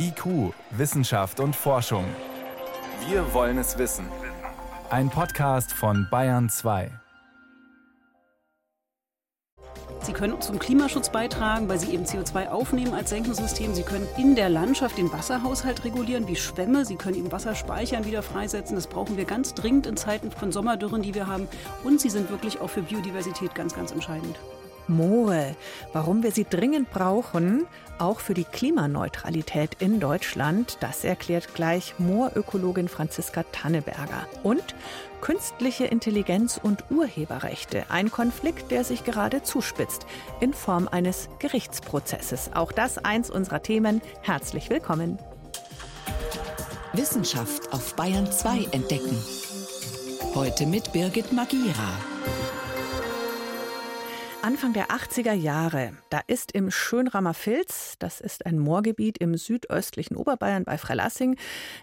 IQ, Wissenschaft und Forschung. Wir wollen es wissen. Ein Podcast von Bayern 2. Sie können zum Klimaschutz beitragen, weil Sie eben CO2 aufnehmen als Senkensystem. Sie können in der Landschaft den Wasserhaushalt regulieren, wie Schwämme. Sie können eben Wasser speichern, wieder freisetzen. Das brauchen wir ganz dringend in Zeiten von Sommerdürren, die wir haben. Und sie sind wirklich auch für Biodiversität ganz, ganz entscheidend. Moore. Warum wir sie dringend brauchen, auch für die Klimaneutralität in Deutschland, das erklärt gleich Moorökologin Franziska Tanneberger. Und künstliche Intelligenz und Urheberrechte, ein Konflikt, der sich gerade zuspitzt, in Form eines Gerichtsprozesses. Auch das eins unserer Themen. Herzlich willkommen. Wissenschaft auf Bayern 2 entdecken. Heute mit Birgit Magira. Anfang der 80er Jahre, da ist im Schönrammer Filz, das ist ein Moorgebiet im südöstlichen Oberbayern bei Freilassing,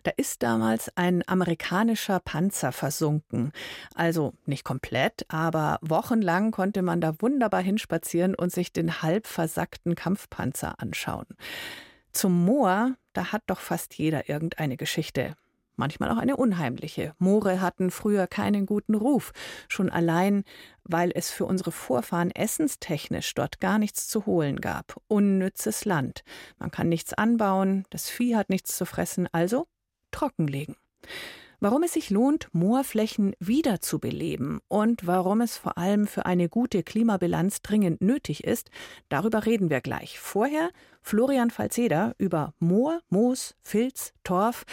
da ist damals ein amerikanischer Panzer versunken. Also nicht komplett, aber wochenlang konnte man da wunderbar hinspazieren und sich den halb versackten Kampfpanzer anschauen. Zum Moor, da hat doch fast jeder irgendeine Geschichte manchmal auch eine unheimliche. Moore hatten früher keinen guten Ruf, schon allein, weil es für unsere Vorfahren essenstechnisch dort gar nichts zu holen gab. Unnützes Land. Man kann nichts anbauen, das Vieh hat nichts zu fressen, also trockenlegen. Warum es sich lohnt, Moorflächen wiederzubeleben und warum es vor allem für eine gute Klimabilanz dringend nötig ist, darüber reden wir gleich. Vorher Florian Falzeder über Moor, Moos, Filz, Torf,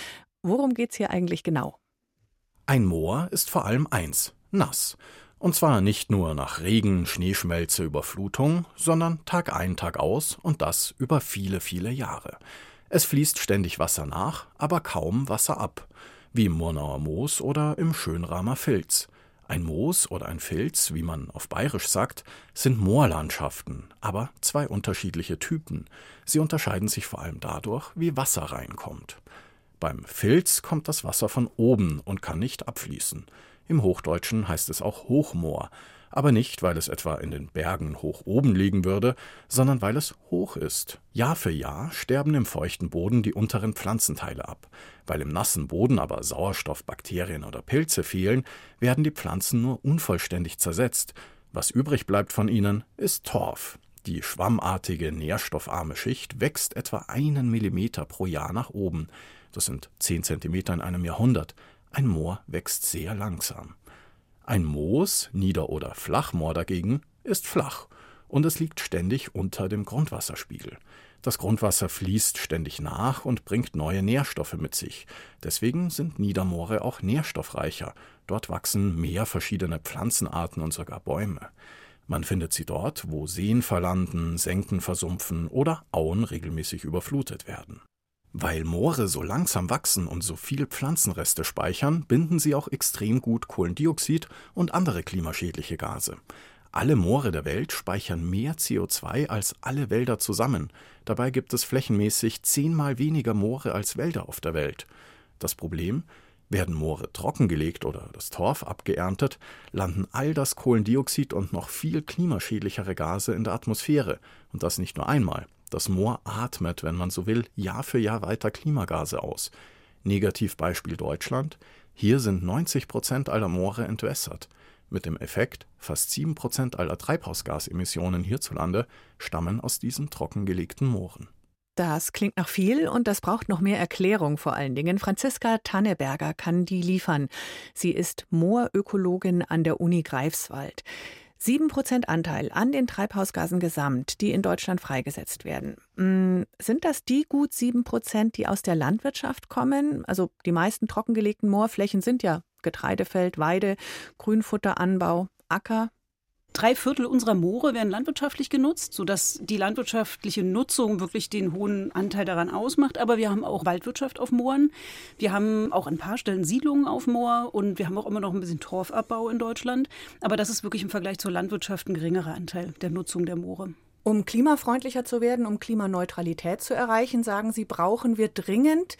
Worum geht's hier eigentlich genau? Ein Moor ist vor allem eins, nass. Und zwar nicht nur nach Regen, Schneeschmelze, Überflutung, sondern Tag ein, Tag aus und das über viele, viele Jahre. Es fließt ständig Wasser nach, aber kaum Wasser ab, wie im Murnauer Moos oder im Schönramer Filz. Ein Moos oder ein Filz, wie man auf Bayerisch sagt, sind Moorlandschaften, aber zwei unterschiedliche Typen. Sie unterscheiden sich vor allem dadurch, wie Wasser reinkommt. Beim Filz kommt das Wasser von oben und kann nicht abfließen. Im Hochdeutschen heißt es auch Hochmoor, aber nicht, weil es etwa in den Bergen hoch oben liegen würde, sondern weil es hoch ist. Jahr für Jahr sterben im feuchten Boden die unteren Pflanzenteile ab. Weil im nassen Boden aber Sauerstoff, Bakterien oder Pilze fehlen, werden die Pflanzen nur unvollständig zersetzt. Was übrig bleibt von ihnen, ist Torf. Die schwammartige, nährstoffarme Schicht wächst etwa einen Millimeter pro Jahr nach oben. Das sind 10 cm in einem Jahrhundert. Ein Moor wächst sehr langsam. Ein Moos, Nieder- oder Flachmoor dagegen, ist flach und es liegt ständig unter dem Grundwasserspiegel. Das Grundwasser fließt ständig nach und bringt neue Nährstoffe mit sich. Deswegen sind Niedermoore auch nährstoffreicher. Dort wachsen mehr verschiedene Pflanzenarten und sogar Bäume. Man findet sie dort, wo Seen verlanden, Senken versumpfen oder Auen regelmäßig überflutet werden. Weil Moore so langsam wachsen und so viel Pflanzenreste speichern, binden sie auch extrem gut Kohlendioxid und andere klimaschädliche Gase. Alle Moore der Welt speichern mehr CO2 als alle Wälder zusammen. Dabei gibt es flächenmäßig zehnmal weniger Moore als Wälder auf der Welt. Das Problem? Werden Moore trockengelegt oder das Torf abgeerntet, landen all das Kohlendioxid und noch viel klimaschädlichere Gase in der Atmosphäre. Und das nicht nur einmal. Das Moor atmet, wenn man so will, Jahr für Jahr weiter Klimagase aus. Negativbeispiel Deutschland. Hier sind 90 Prozent aller Moore entwässert. Mit dem Effekt, fast 7 Prozent aller Treibhausgasemissionen hierzulande stammen aus diesen trockengelegten Mooren. Das klingt nach viel und das braucht noch mehr Erklärung vor allen Dingen. Franziska Tanneberger kann die liefern. Sie ist Moorökologin an der Uni Greifswald. Sieben Prozent Anteil an den Treibhausgasen gesamt, die in Deutschland freigesetzt werden. Mm, sind das die gut sieben Prozent, die aus der Landwirtschaft kommen? Also die meisten trockengelegten Moorflächen sind ja Getreidefeld, Weide, Grünfutteranbau, Acker. Drei Viertel unserer Moore werden landwirtschaftlich genutzt, sodass die landwirtschaftliche Nutzung wirklich den hohen Anteil daran ausmacht. Aber wir haben auch Waldwirtschaft auf Mooren. Wir haben auch ein paar Stellen Siedlungen auf Moor und wir haben auch immer noch ein bisschen Torfabbau in Deutschland. Aber das ist wirklich im Vergleich zur Landwirtschaft ein geringerer Anteil der Nutzung der Moore. Um klimafreundlicher zu werden, um Klimaneutralität zu erreichen, sagen Sie, brauchen wir dringend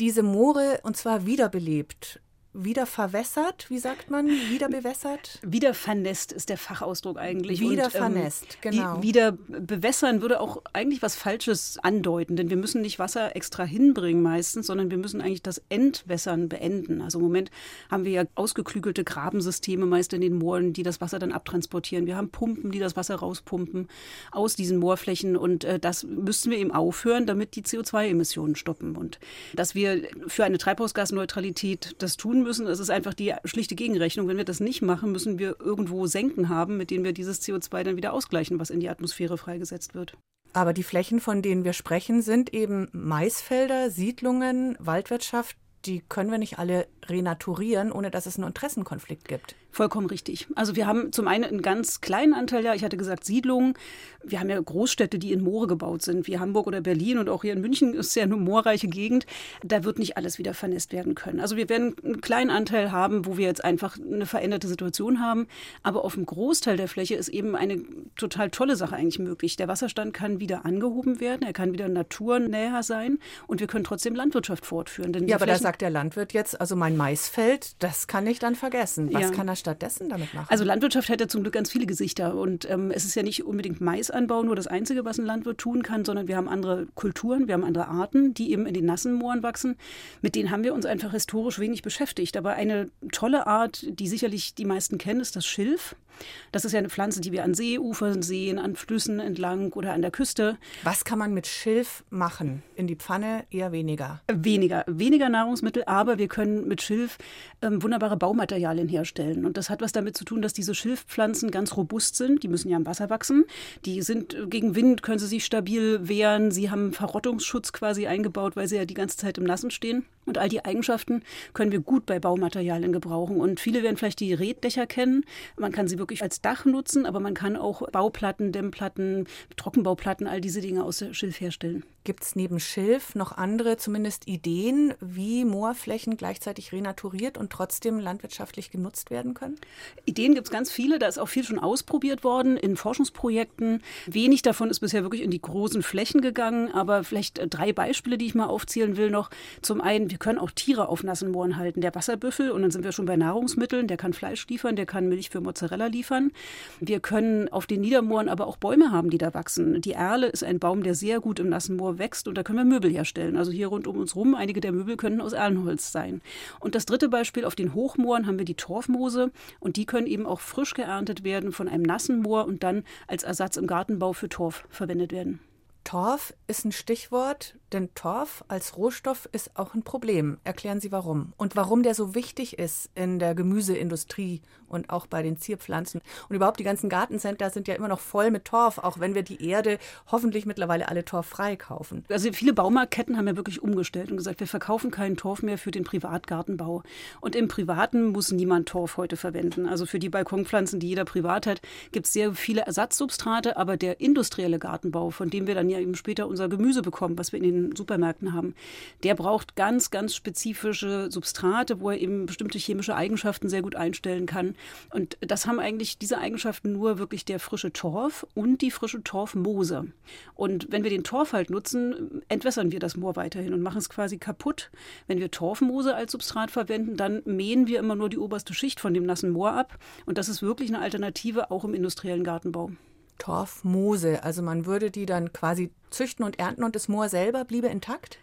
diese Moore und zwar wiederbelebt. Wieder verwässert, wie sagt man, wieder bewässert? Wieder vernässt ist der Fachausdruck eigentlich. Wieder Und, ähm, vernässt, genau. wieder bewässern würde auch eigentlich was Falsches andeuten, denn wir müssen nicht Wasser extra hinbringen meistens, sondern wir müssen eigentlich das Entwässern beenden. Also im Moment haben wir ja ausgeklügelte Grabensysteme meist in den Mooren, die das Wasser dann abtransportieren. Wir haben Pumpen, die das Wasser rauspumpen aus diesen Moorflächen und äh, das müssen wir eben aufhören, damit die CO2-Emissionen stoppen. Und dass wir für eine Treibhausgasneutralität das tun müssen. Es ist einfach die schlichte Gegenrechnung. Wenn wir das nicht machen, müssen wir irgendwo Senken haben, mit denen wir dieses CO2 dann wieder ausgleichen, was in die Atmosphäre freigesetzt wird. Aber die Flächen, von denen wir sprechen, sind eben Maisfelder, Siedlungen, Waldwirtschaft. Die können wir nicht alle renaturieren, ohne dass es einen Interessenkonflikt gibt. Vollkommen richtig. Also wir haben zum einen einen ganz kleinen Anteil, ja, ich hatte gesagt Siedlungen. Wir haben ja Großstädte, die in Moore gebaut sind, wie Hamburg oder Berlin und auch hier in München ist ja eine moorreiche Gegend. Da wird nicht alles wieder vernässt werden können. Also wir werden einen kleinen Anteil haben, wo wir jetzt einfach eine veränderte Situation haben. Aber auf dem Großteil der Fläche ist eben eine total tolle Sache eigentlich möglich. Der Wasserstand kann wieder angehoben werden, er kann wieder naturnäher sein und wir können trotzdem Landwirtschaft fortführen. ja, aber Flächen da sagt der Landwirt jetzt, also mein Maisfeld, das kann ich dann vergessen. Was ja. kann er stattdessen damit machen? Also Landwirtschaft hat ja zum Glück ganz viele Gesichter und ähm, es ist ja nicht unbedingt Maisanbau nur das Einzige, was ein Landwirt tun kann, sondern wir haben andere Kulturen, wir haben andere Arten, die eben in den nassen Mooren wachsen. Mit denen haben wir uns einfach historisch wenig beschäftigt. Aber eine tolle Art, die sicherlich die meisten kennen, ist das Schilf. Das ist ja eine Pflanze, die wir an Seeufern sehen, an Flüssen entlang oder an der Küste. Was kann man mit Schilf machen? In die Pfanne eher weniger? Weniger. Weniger Nahrungsmittel, aber wir können mit Schilf ähm, wunderbare Baumaterialien herstellen. Und das hat was damit zu tun, dass diese Schilfpflanzen ganz robust sind. Die müssen ja im Wasser wachsen. Die sind äh, gegen Wind, können sie sich stabil wehren. Sie haben Verrottungsschutz quasi eingebaut, weil sie ja die ganze Zeit im Nassen stehen. Und all die Eigenschaften können wir gut bei Baumaterialien gebrauchen. Und viele werden vielleicht die Reddächer kennen. Man kann sie wirklich als Dach nutzen, aber man kann auch Bauplatten, Dämmplatten, Trockenbauplatten, all diese Dinge aus Schilf herstellen. Gibt es neben Schilf noch andere zumindest Ideen, wie Moorflächen gleichzeitig renaturiert und trotzdem landwirtschaftlich genutzt werden können? Ideen gibt es ganz viele. Da ist auch viel schon ausprobiert worden in Forschungsprojekten. Wenig davon ist bisher wirklich in die großen Flächen gegangen. Aber vielleicht äh, drei Beispiele, die ich mal aufzählen will noch. Zum einen, wir können auch Tiere auf nassen Mooren halten. Der Wasserbüffel, und dann sind wir schon bei Nahrungsmitteln, der kann Fleisch liefern, der kann Milch für Mozzarella liefern. Wir können auf den Niedermooren aber auch Bäume haben, die da wachsen. Die Erle ist ein Baum, der sehr gut im nassen Moor Moor wächst und da können wir Möbel herstellen. Also hier rund um uns rum, einige der Möbel können aus Erlenholz sein. Und das dritte Beispiel, auf den Hochmooren haben wir die Torfmoose und die können eben auch frisch geerntet werden von einem nassen Moor und dann als Ersatz im Gartenbau für Torf verwendet werden. Torf ist ein Stichwort, denn Torf als Rohstoff ist auch ein Problem. Erklären Sie warum. Und warum der so wichtig ist in der Gemüseindustrie und auch bei den Zierpflanzen. Und überhaupt die ganzen Gartencenter sind ja immer noch voll mit Torf, auch wenn wir die Erde hoffentlich mittlerweile alle torffrei kaufen. Also viele Baumarktketten haben ja wirklich umgestellt und gesagt, wir verkaufen keinen Torf mehr für den Privatgartenbau. Und im Privaten muss niemand Torf heute verwenden. Also für die Balkonpflanzen, die jeder privat hat, gibt es sehr viele Ersatzsubstrate, aber der industrielle Gartenbau, von dem wir dann ja eben später unser Gemüse bekommen, was wir in den Supermärkten haben, der braucht ganz, ganz spezifische Substrate, wo er eben bestimmte chemische Eigenschaften sehr gut einstellen kann. Und das haben eigentlich diese Eigenschaften nur wirklich der frische Torf und die frische Torfmoose. Und wenn wir den Torf halt nutzen, entwässern wir das Moor weiterhin und machen es quasi kaputt. Wenn wir Torfmoose als Substrat verwenden, dann mähen wir immer nur die oberste Schicht von dem nassen Moor ab. Und das ist wirklich eine Alternative auch im industriellen Gartenbau. Torfmoose. Also man würde die dann quasi züchten und ernten und das Moor selber bliebe intakt?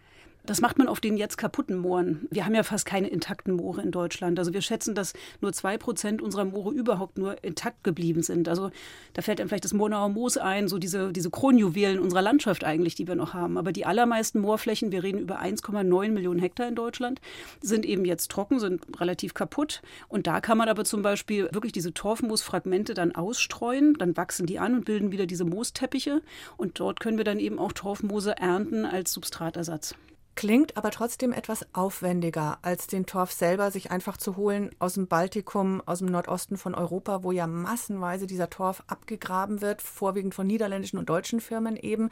Das macht man auf den jetzt kaputten Mooren. Wir haben ja fast keine intakten Moore in Deutschland. Also wir schätzen, dass nur zwei Prozent unserer Moore überhaupt nur intakt geblieben sind. Also da fällt einem vielleicht das Monauer Moos ein, so diese, diese Kronjuwelen unserer Landschaft eigentlich, die wir noch haben. Aber die allermeisten Moorflächen, wir reden über 1,9 Millionen Hektar in Deutschland, sind eben jetzt trocken, sind relativ kaputt. Und da kann man aber zum Beispiel wirklich diese Torfmoosfragmente dann ausstreuen. Dann wachsen die an und bilden wieder diese Moosteppiche. Und dort können wir dann eben auch Torfmoose ernten als Substratersatz klingt aber trotzdem etwas aufwendiger, als den Torf selber sich einfach zu holen aus dem Baltikum, aus dem Nordosten von Europa, wo ja massenweise dieser Torf abgegraben wird, vorwiegend von niederländischen und deutschen Firmen eben.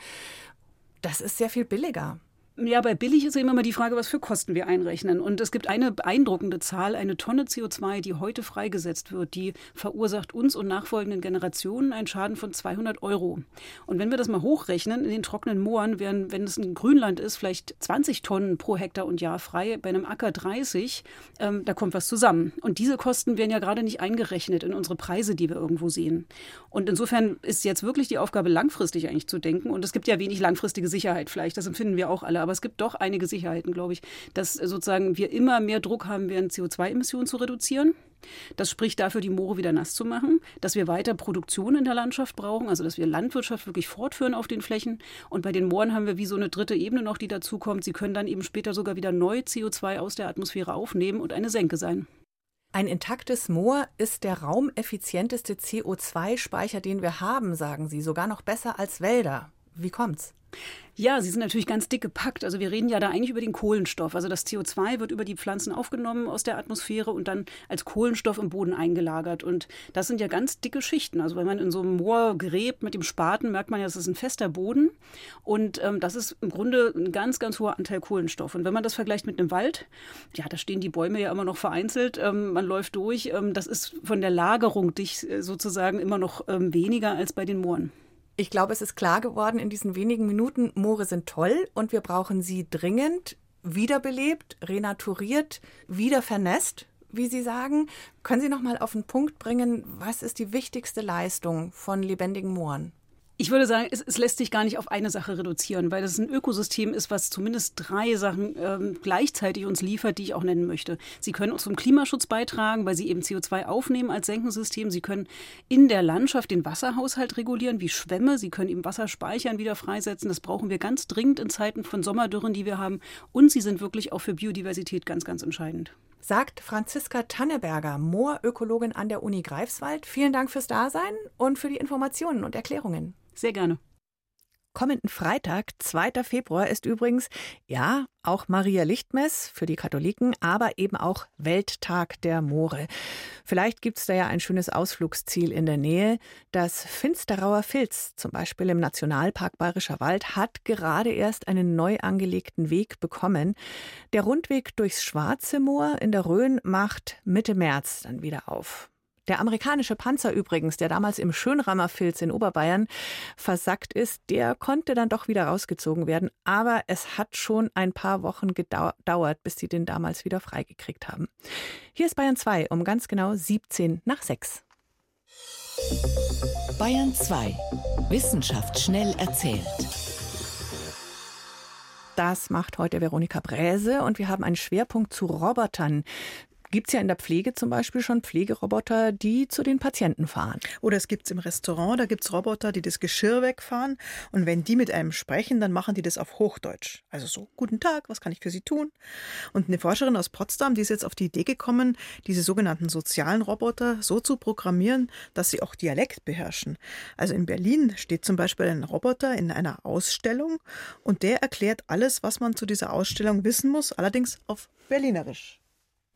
Das ist sehr viel billiger. Ja, bei billig ist ja immer mal die Frage, was für Kosten wir einrechnen. Und es gibt eine beeindruckende Zahl, eine Tonne CO2, die heute freigesetzt wird, die verursacht uns und nachfolgenden Generationen einen Schaden von 200 Euro. Und wenn wir das mal hochrechnen, in den trockenen Mooren wären, wenn es ein Grünland ist, vielleicht 20 Tonnen pro Hektar und Jahr frei, bei einem Acker 30, ähm, da kommt was zusammen. Und diese Kosten werden ja gerade nicht eingerechnet in unsere Preise, die wir irgendwo sehen. Und insofern ist jetzt wirklich die Aufgabe, langfristig eigentlich zu denken. Und es gibt ja wenig langfristige Sicherheit vielleicht, das empfinden wir auch alle aber es gibt doch einige Sicherheiten, glaube ich, dass sozusagen wir immer mehr Druck haben werden, CO2-Emissionen zu reduzieren. Das spricht dafür, die Moore wieder nass zu machen, dass wir weiter Produktion in der Landschaft brauchen, also dass wir Landwirtschaft wirklich fortführen auf den Flächen. Und bei den Mooren haben wir wie so eine dritte Ebene noch, die dazukommt. Sie können dann eben später sogar wieder neu CO2 aus der Atmosphäre aufnehmen und eine Senke sein. Ein intaktes Moor ist der raumeffizienteste CO2-Speicher, den wir haben, sagen Sie, sogar noch besser als Wälder. Wie kommt's? Ja, sie sind natürlich ganz dick gepackt. Also wir reden ja da eigentlich über den Kohlenstoff. Also das CO2 wird über die Pflanzen aufgenommen aus der Atmosphäre und dann als Kohlenstoff im Boden eingelagert. Und das sind ja ganz dicke Schichten. Also wenn man in so einem Moor gräbt mit dem Spaten, merkt man ja, es ist ein fester Boden. Und ähm, das ist im Grunde ein ganz, ganz hoher Anteil Kohlenstoff. Und wenn man das vergleicht mit einem Wald, ja, da stehen die Bäume ja immer noch vereinzelt. Ähm, man läuft durch. Ähm, das ist von der Lagerung dich äh, sozusagen immer noch ähm, weniger als bei den Mooren. Ich glaube, es ist klar geworden in diesen wenigen Minuten, Moore sind toll und wir brauchen sie dringend wiederbelebt, renaturiert, wieder vernässt, wie Sie sagen. Können Sie noch mal auf den Punkt bringen, was ist die wichtigste Leistung von lebendigen Mooren? Ich würde sagen, es, es, lässt sich gar nicht auf eine Sache reduzieren, weil das ein Ökosystem ist, was zumindest drei Sachen ähm, gleichzeitig uns liefert, die ich auch nennen möchte. Sie können auch zum Klimaschutz beitragen, weil sie eben CO2 aufnehmen als Senkensystem. Sie können in der Landschaft den Wasserhaushalt regulieren, wie Schwämme. Sie können eben Wasser speichern, wieder freisetzen. Das brauchen wir ganz dringend in Zeiten von Sommerdürren, die wir haben. Und sie sind wirklich auch für Biodiversität ganz, ganz entscheidend sagt Franziska Tanneberger, Moorökologin an der Uni Greifswald. Vielen Dank fürs Dasein und für die Informationen und Erklärungen. Sehr gerne. Kommenden Freitag, 2. Februar, ist übrigens, ja, auch Maria Lichtmess für die Katholiken, aber eben auch Welttag der Moore. Vielleicht gibt es da ja ein schönes Ausflugsziel in der Nähe. Das Finsterauer Filz, zum Beispiel im Nationalpark Bayerischer Wald, hat gerade erst einen neu angelegten Weg bekommen. Der Rundweg durchs Schwarze Moor in der Rhön macht Mitte März dann wieder auf. Der amerikanische Panzer übrigens, der damals im Schönrammerfilz in Oberbayern versackt ist, der konnte dann doch wieder rausgezogen werden. Aber es hat schon ein paar Wochen gedauert, bis sie den damals wieder freigekriegt haben. Hier ist Bayern 2 um ganz genau 17 nach 6. Bayern 2. Wissenschaft schnell erzählt. Das macht heute Veronika Bräse und wir haben einen Schwerpunkt zu Robotern. Gibt es ja in der Pflege zum Beispiel schon Pflegeroboter, die zu den Patienten fahren. Oder es gibt es im Restaurant, da gibt es Roboter, die das Geschirr wegfahren. Und wenn die mit einem sprechen, dann machen die das auf Hochdeutsch. Also so, guten Tag, was kann ich für Sie tun? Und eine Forscherin aus Potsdam, die ist jetzt auf die Idee gekommen, diese sogenannten sozialen Roboter so zu programmieren, dass sie auch Dialekt beherrschen. Also in Berlin steht zum Beispiel ein Roboter in einer Ausstellung und der erklärt alles, was man zu dieser Ausstellung wissen muss, allerdings auf Berlinerisch.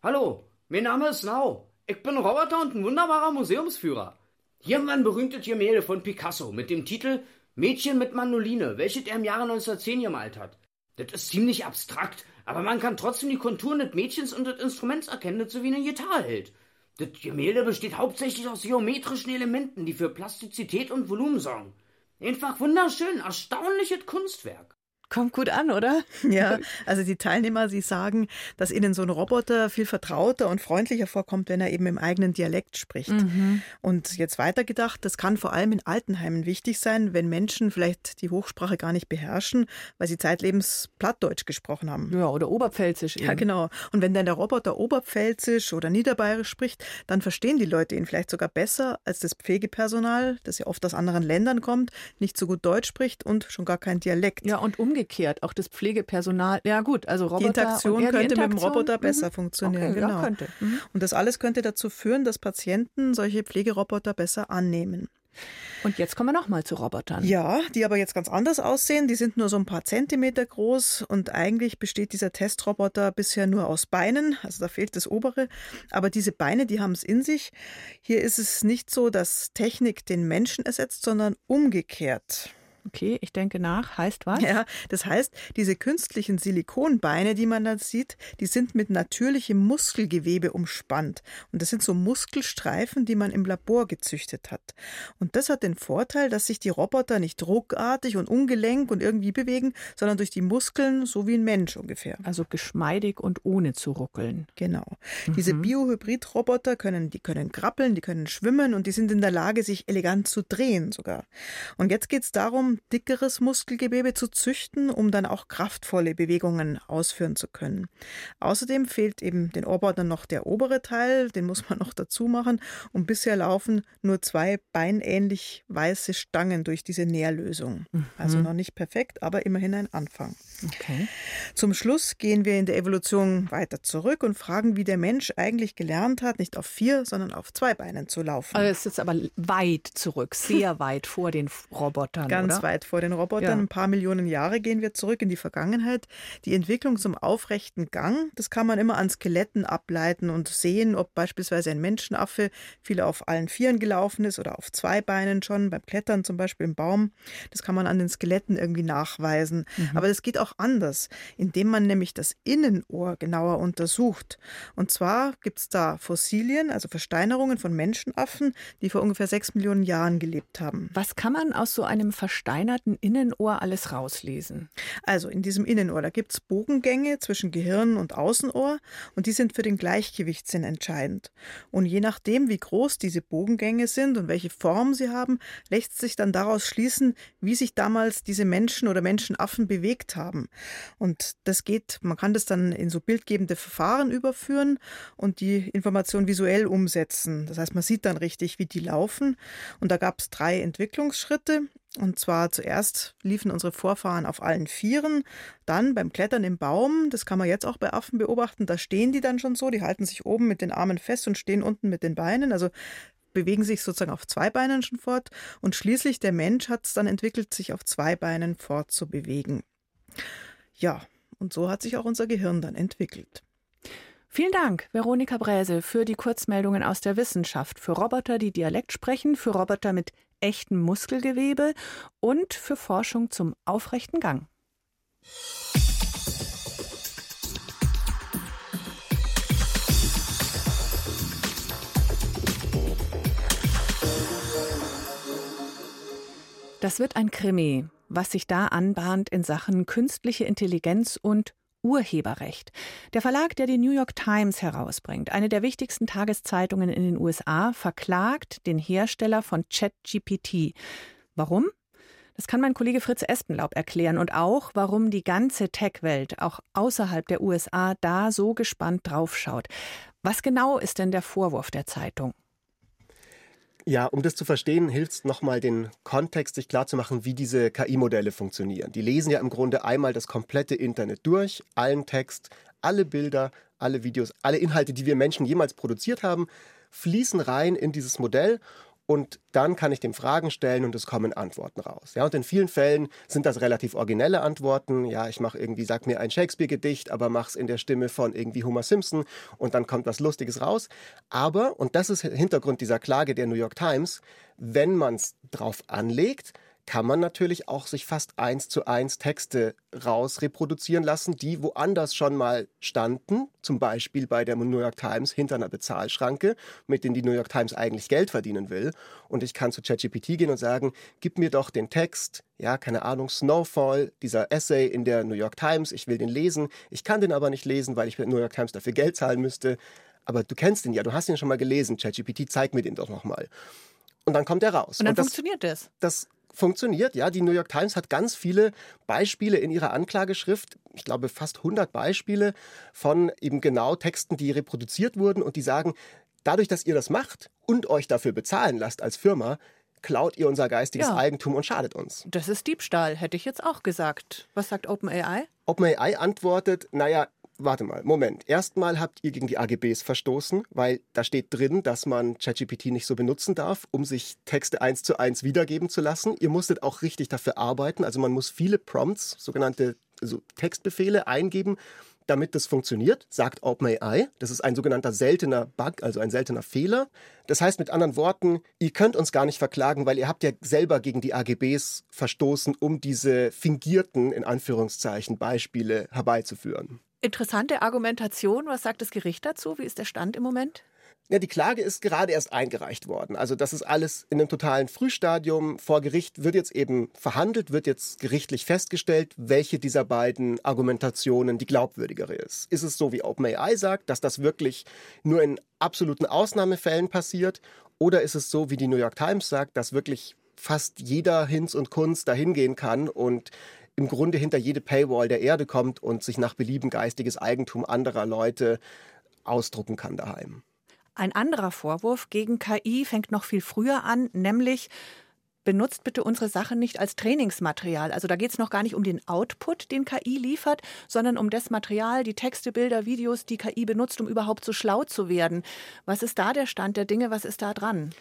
Hallo, mein Name ist Nau. Ich bin Roboter und ein wunderbarer Museumsführer. Hier haben wir ein berühmtes Gemälde von Picasso mit dem Titel Mädchen mit Mandoline, welches er im Jahre 1910 gemalt hat. Das ist ziemlich abstrakt, aber man kann trotzdem die Konturen des Mädchens und des Instruments erkennen, das so wie eine Gitarre hält. Das Gemälde besteht hauptsächlich aus geometrischen Elementen, die für Plastizität und Volumen sorgen. Einfach wunderschön, erstaunliches Kunstwerk. Kommt gut an, oder? Ja, also die Teilnehmer, sie sagen, dass ihnen so ein Roboter viel vertrauter und freundlicher vorkommt, wenn er eben im eigenen Dialekt spricht. Mhm. Und jetzt weitergedacht, das kann vor allem in Altenheimen wichtig sein, wenn Menschen vielleicht die Hochsprache gar nicht beherrschen, weil sie zeitlebens Plattdeutsch gesprochen haben. Ja, oder Oberpfälzisch eben. Ja, genau. Und wenn dann der Roboter Oberpfälzisch oder Niederbayerisch spricht, dann verstehen die Leute ihn vielleicht sogar besser als das Pflegepersonal, das ja oft aus anderen Ländern kommt, nicht so gut Deutsch spricht und schon gar kein Dialekt. Ja, und umgekehrt umgekehrt, auch das Pflegepersonal. Ja gut, also Roboter. Die Interaktion könnte die Interaktion, mit dem Roboter mhm. besser funktionieren. Okay, genau. Ja, könnte. Mhm. Und das alles könnte dazu führen, dass Patienten solche Pflegeroboter besser annehmen. Und jetzt kommen wir nochmal zu Robotern. Ja, die aber jetzt ganz anders aussehen. Die sind nur so ein paar Zentimeter groß und eigentlich besteht dieser Testroboter bisher nur aus Beinen. Also da fehlt das obere. Aber diese Beine, die haben es in sich. Hier ist es nicht so, dass Technik den Menschen ersetzt, sondern umgekehrt. Okay, ich denke nach. Heißt was? Ja, das heißt, diese künstlichen Silikonbeine, die man da sieht, die sind mit natürlichem Muskelgewebe umspannt. Und das sind so Muskelstreifen, die man im Labor gezüchtet hat. Und das hat den Vorteil, dass sich die Roboter nicht ruckartig und ungelenk und irgendwie bewegen, sondern durch die Muskeln, so wie ein Mensch ungefähr. Also geschmeidig und ohne zu ruckeln. Genau. Mhm. Diese Biohybrid-Roboter können, die können krabbeln, die können schwimmen und die sind in der Lage, sich elegant zu drehen sogar. Und jetzt geht es darum, dickeres Muskelgewebe zu züchten, um dann auch kraftvolle Bewegungen ausführen zu können. Außerdem fehlt eben den Robotern noch der obere Teil, den muss man noch dazu machen. Und bisher laufen nur zwei beinähnlich weiße Stangen durch diese Nährlösung. Mhm. Also noch nicht perfekt, aber immerhin ein Anfang. Okay. Zum Schluss gehen wir in der Evolution weiter zurück und fragen, wie der Mensch eigentlich gelernt hat, nicht auf vier, sondern auf zwei Beinen zu laufen. Also es ist jetzt aber weit zurück, sehr weit vor den Robotern. Ganz oder? weit vor den Robotern. Ja. Ein paar Millionen Jahre gehen wir zurück in die Vergangenheit. Die Entwicklung zum aufrechten Gang, das kann man immer an Skeletten ableiten und sehen, ob beispielsweise ein Menschenaffe viel auf allen Vieren gelaufen ist oder auf zwei Beinen schon, beim Klettern zum Beispiel im Baum. Das kann man an den Skeletten irgendwie nachweisen. Mhm. Aber das geht auch anders, indem man nämlich das Innenohr genauer untersucht. Und zwar gibt es da Fossilien, also Versteinerungen von Menschenaffen, die vor ungefähr sechs Millionen Jahren gelebt haben. Was kann man aus so einem versteinerten Innenohr alles rauslesen? Also in diesem Innenohr, da gibt es Bogengänge zwischen Gehirn und Außenohr und die sind für den Gleichgewichtssinn entscheidend. Und je nachdem, wie groß diese Bogengänge sind und welche Form sie haben, lässt sich dann daraus schließen, wie sich damals diese Menschen oder Menschenaffen bewegt haben. Und das geht, man kann das dann in so bildgebende Verfahren überführen und die Information visuell umsetzen. Das heißt, man sieht dann richtig, wie die laufen. Und da gab es drei Entwicklungsschritte. Und zwar zuerst liefen unsere Vorfahren auf allen Vieren, dann beim Klettern im Baum, das kann man jetzt auch bei Affen beobachten, da stehen die dann schon so, die halten sich oben mit den Armen fest und stehen unten mit den Beinen, also bewegen sich sozusagen auf zwei Beinen schon fort. Und schließlich der Mensch hat es dann entwickelt, sich auf zwei Beinen fortzubewegen. Ja, und so hat sich auch unser Gehirn dann entwickelt. Vielen Dank, Veronika Bräse, für die Kurzmeldungen aus der Wissenschaft, für Roboter, die Dialekt sprechen, für Roboter mit echtem Muskelgewebe und für Forschung zum aufrechten Gang. Das wird ein Krimi, was sich da anbahnt in Sachen künstliche Intelligenz und Urheberrecht. Der Verlag, der die New York Times herausbringt, eine der wichtigsten Tageszeitungen in den USA, verklagt den Hersteller von ChatGPT. Warum? Das kann mein Kollege Fritz Espenlaub erklären und auch, warum die ganze Tech-Welt auch außerhalb der USA da so gespannt draufschaut. Was genau ist denn der Vorwurf der Zeitung? Ja, um das zu verstehen, hilft es nochmal den Kontext sich klarzumachen, wie diese KI-Modelle funktionieren. Die lesen ja im Grunde einmal das komplette Internet durch, allen Text, alle Bilder, alle Videos, alle Inhalte, die wir Menschen jemals produziert haben, fließen rein in dieses Modell und dann kann ich dem Fragen stellen und es kommen Antworten raus. Ja, und in vielen Fällen sind das relativ originelle Antworten. Ja, ich mache irgendwie, sag mir ein Shakespeare-Gedicht, aber mach's in der Stimme von irgendwie Homer Simpson und dann kommt was Lustiges raus. Aber, und das ist Hintergrund dieser Klage der New York Times, wenn man es drauf anlegt, kann man natürlich auch sich fast eins zu eins Texte raus reproduzieren lassen, die woanders schon mal standen, zum Beispiel bei der New York Times hinter einer Bezahlschranke, mit denen die New York Times eigentlich Geld verdienen will. Und ich kann zu ChatGPT gehen und sagen, gib mir doch den Text, ja, keine Ahnung, Snowfall, dieser Essay in der New York Times, ich will den lesen. Ich kann den aber nicht lesen, weil ich der New York Times dafür Geld zahlen müsste. Aber du kennst ihn ja, du hast ihn schon mal gelesen, ChatGPT, zeig mir den doch nochmal. Und dann kommt er raus. Und dann und das, funktioniert das. Das funktioniert. Ja, die New York Times hat ganz viele Beispiele in ihrer Anklageschrift. Ich glaube fast 100 Beispiele von eben genau Texten, die reproduziert wurden und die sagen, dadurch, dass ihr das macht und euch dafür bezahlen lasst als Firma, klaut ihr unser geistiges ja. Eigentum und schadet uns. Das ist Diebstahl, hätte ich jetzt auch gesagt. Was sagt OpenAI? OpenAI antwortet, naja, warte mal, Moment. Erstmal habt ihr gegen die AGBs verstoßen, weil da steht drin, dass man ChatGPT nicht so benutzen darf, um sich Texte eins zu eins wiedergeben zu lassen. Ihr musstet auch richtig dafür arbeiten. Also man muss viele Prompts, sogenannte also Textbefehle eingeben, damit das funktioniert, sagt OpenAI. Das ist ein sogenannter seltener Bug, also ein seltener Fehler. Das heißt mit anderen Worten, ihr könnt uns gar nicht verklagen, weil ihr habt ja selber gegen die AGBs verstoßen, um diese fingierten, in Anführungszeichen, Beispiele herbeizuführen. Interessante Argumentation. Was sagt das Gericht dazu? Wie ist der Stand im Moment? Ja, die Klage ist gerade erst eingereicht worden. Also das ist alles in einem totalen Frühstadium. Vor Gericht wird jetzt eben verhandelt, wird jetzt gerichtlich festgestellt, welche dieser beiden Argumentationen die glaubwürdigere ist. Ist es so, wie OpenAI sagt, dass das wirklich nur in absoluten Ausnahmefällen passiert? Oder ist es so, wie die New York Times sagt, dass wirklich fast jeder Hinz und Kunst dahin gehen kann und im Grunde hinter jede Paywall der Erde kommt und sich nach Belieben geistiges Eigentum anderer Leute ausdrucken kann daheim. Ein anderer Vorwurf gegen KI fängt noch viel früher an, nämlich benutzt bitte unsere Sachen nicht als Trainingsmaterial. Also da geht es noch gar nicht um den Output, den KI liefert, sondern um das Material, die Texte, Bilder, Videos, die KI benutzt, um überhaupt so schlau zu werden. Was ist da der Stand der Dinge? Was ist da dran?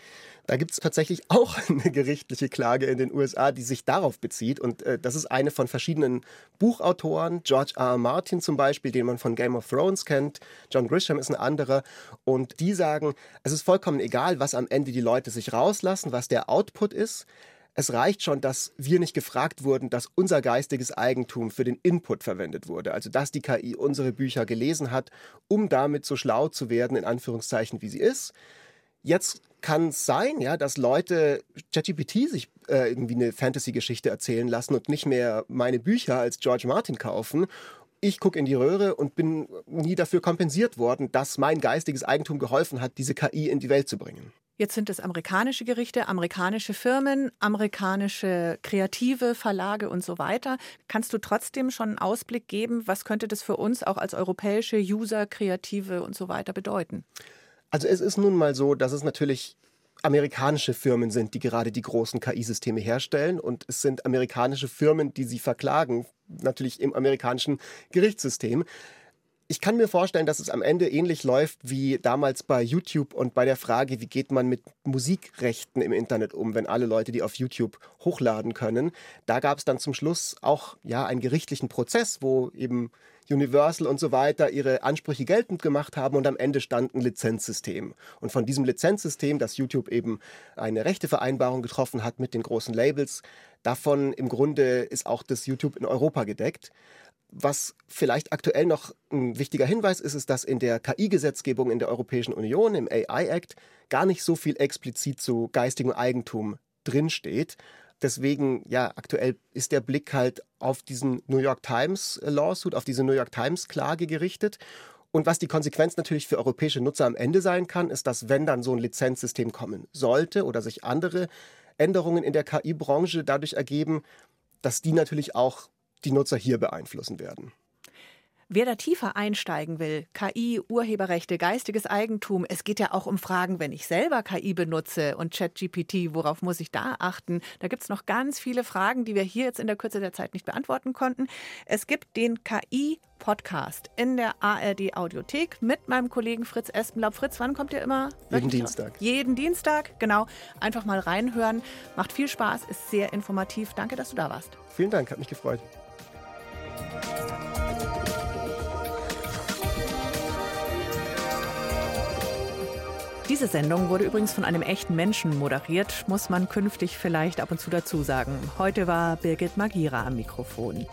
Da gibt es tatsächlich auch eine gerichtliche Klage in den USA, die sich darauf bezieht. Und äh, das ist eine von verschiedenen Buchautoren. George R. R. Martin zum Beispiel, den man von Game of Thrones kennt. John Grisham ist ein anderer. Und die sagen, es ist vollkommen egal, was am Ende die Leute sich rauslassen, was der Output ist. Es reicht schon, dass wir nicht gefragt wurden, dass unser geistiges Eigentum für den Input verwendet wurde. Also dass die KI unsere Bücher gelesen hat, um damit so schlau zu werden, in Anführungszeichen, wie sie ist. Jetzt kann es sein, ja, dass Leute ChatGPT sich äh, irgendwie eine Fantasy-Geschichte erzählen lassen und nicht mehr meine Bücher als George Martin kaufen. Ich gucke in die Röhre und bin nie dafür kompensiert worden, dass mein geistiges Eigentum geholfen hat, diese KI in die Welt zu bringen. Jetzt sind es amerikanische Gerichte, amerikanische Firmen, amerikanische Kreative, Verlage und so weiter. Kannst du trotzdem schon einen Ausblick geben, was könnte das für uns auch als europäische User, Kreative und so weiter bedeuten? Also es ist nun mal so, dass es natürlich amerikanische Firmen sind, die gerade die großen KI-Systeme herstellen und es sind amerikanische Firmen, die sie verklagen, natürlich im amerikanischen Gerichtssystem. Ich kann mir vorstellen, dass es am Ende ähnlich läuft wie damals bei YouTube und bei der Frage, wie geht man mit Musikrechten im Internet um, wenn alle Leute die auf YouTube hochladen können. Da gab es dann zum Schluss auch ja einen gerichtlichen Prozess, wo eben Universal und so weiter ihre Ansprüche geltend gemacht haben und am Ende stand ein Lizenzsystem. Und von diesem Lizenzsystem, das YouTube eben eine Rechtevereinbarung getroffen hat mit den großen Labels, davon im Grunde ist auch das YouTube in Europa gedeckt. Was vielleicht aktuell noch ein wichtiger Hinweis ist, ist, dass in der KI-Gesetzgebung in der Europäischen Union, im AI Act, gar nicht so viel explizit zu geistigem Eigentum drinsteht. Deswegen, ja, aktuell ist der Blick halt auf diesen New York Times Lawsuit, auf diese New York Times Klage gerichtet. Und was die Konsequenz natürlich für europäische Nutzer am Ende sein kann, ist, dass wenn dann so ein Lizenzsystem kommen sollte oder sich andere Änderungen in der KI-Branche dadurch ergeben, dass die natürlich auch die Nutzer hier beeinflussen werden. Wer da tiefer einsteigen will, KI, Urheberrechte, geistiges Eigentum, es geht ja auch um Fragen, wenn ich selber KI benutze und ChatGPT, worauf muss ich da achten? Da gibt es noch ganz viele Fragen, die wir hier jetzt in der Kürze der Zeit nicht beantworten konnten. Es gibt den KI Podcast in der ARD Audiothek mit meinem Kollegen Fritz Espenlaub. Fritz, wann kommt ihr immer? Jeden Dienstag. Jeden Dienstag, genau. Einfach mal reinhören. Macht viel Spaß, ist sehr informativ. Danke, dass du da warst. Vielen Dank, hat mich gefreut. Diese Sendung wurde übrigens von einem echten Menschen moderiert, muss man künftig vielleicht ab und zu dazu sagen. Heute war Birgit Magira am Mikrofon.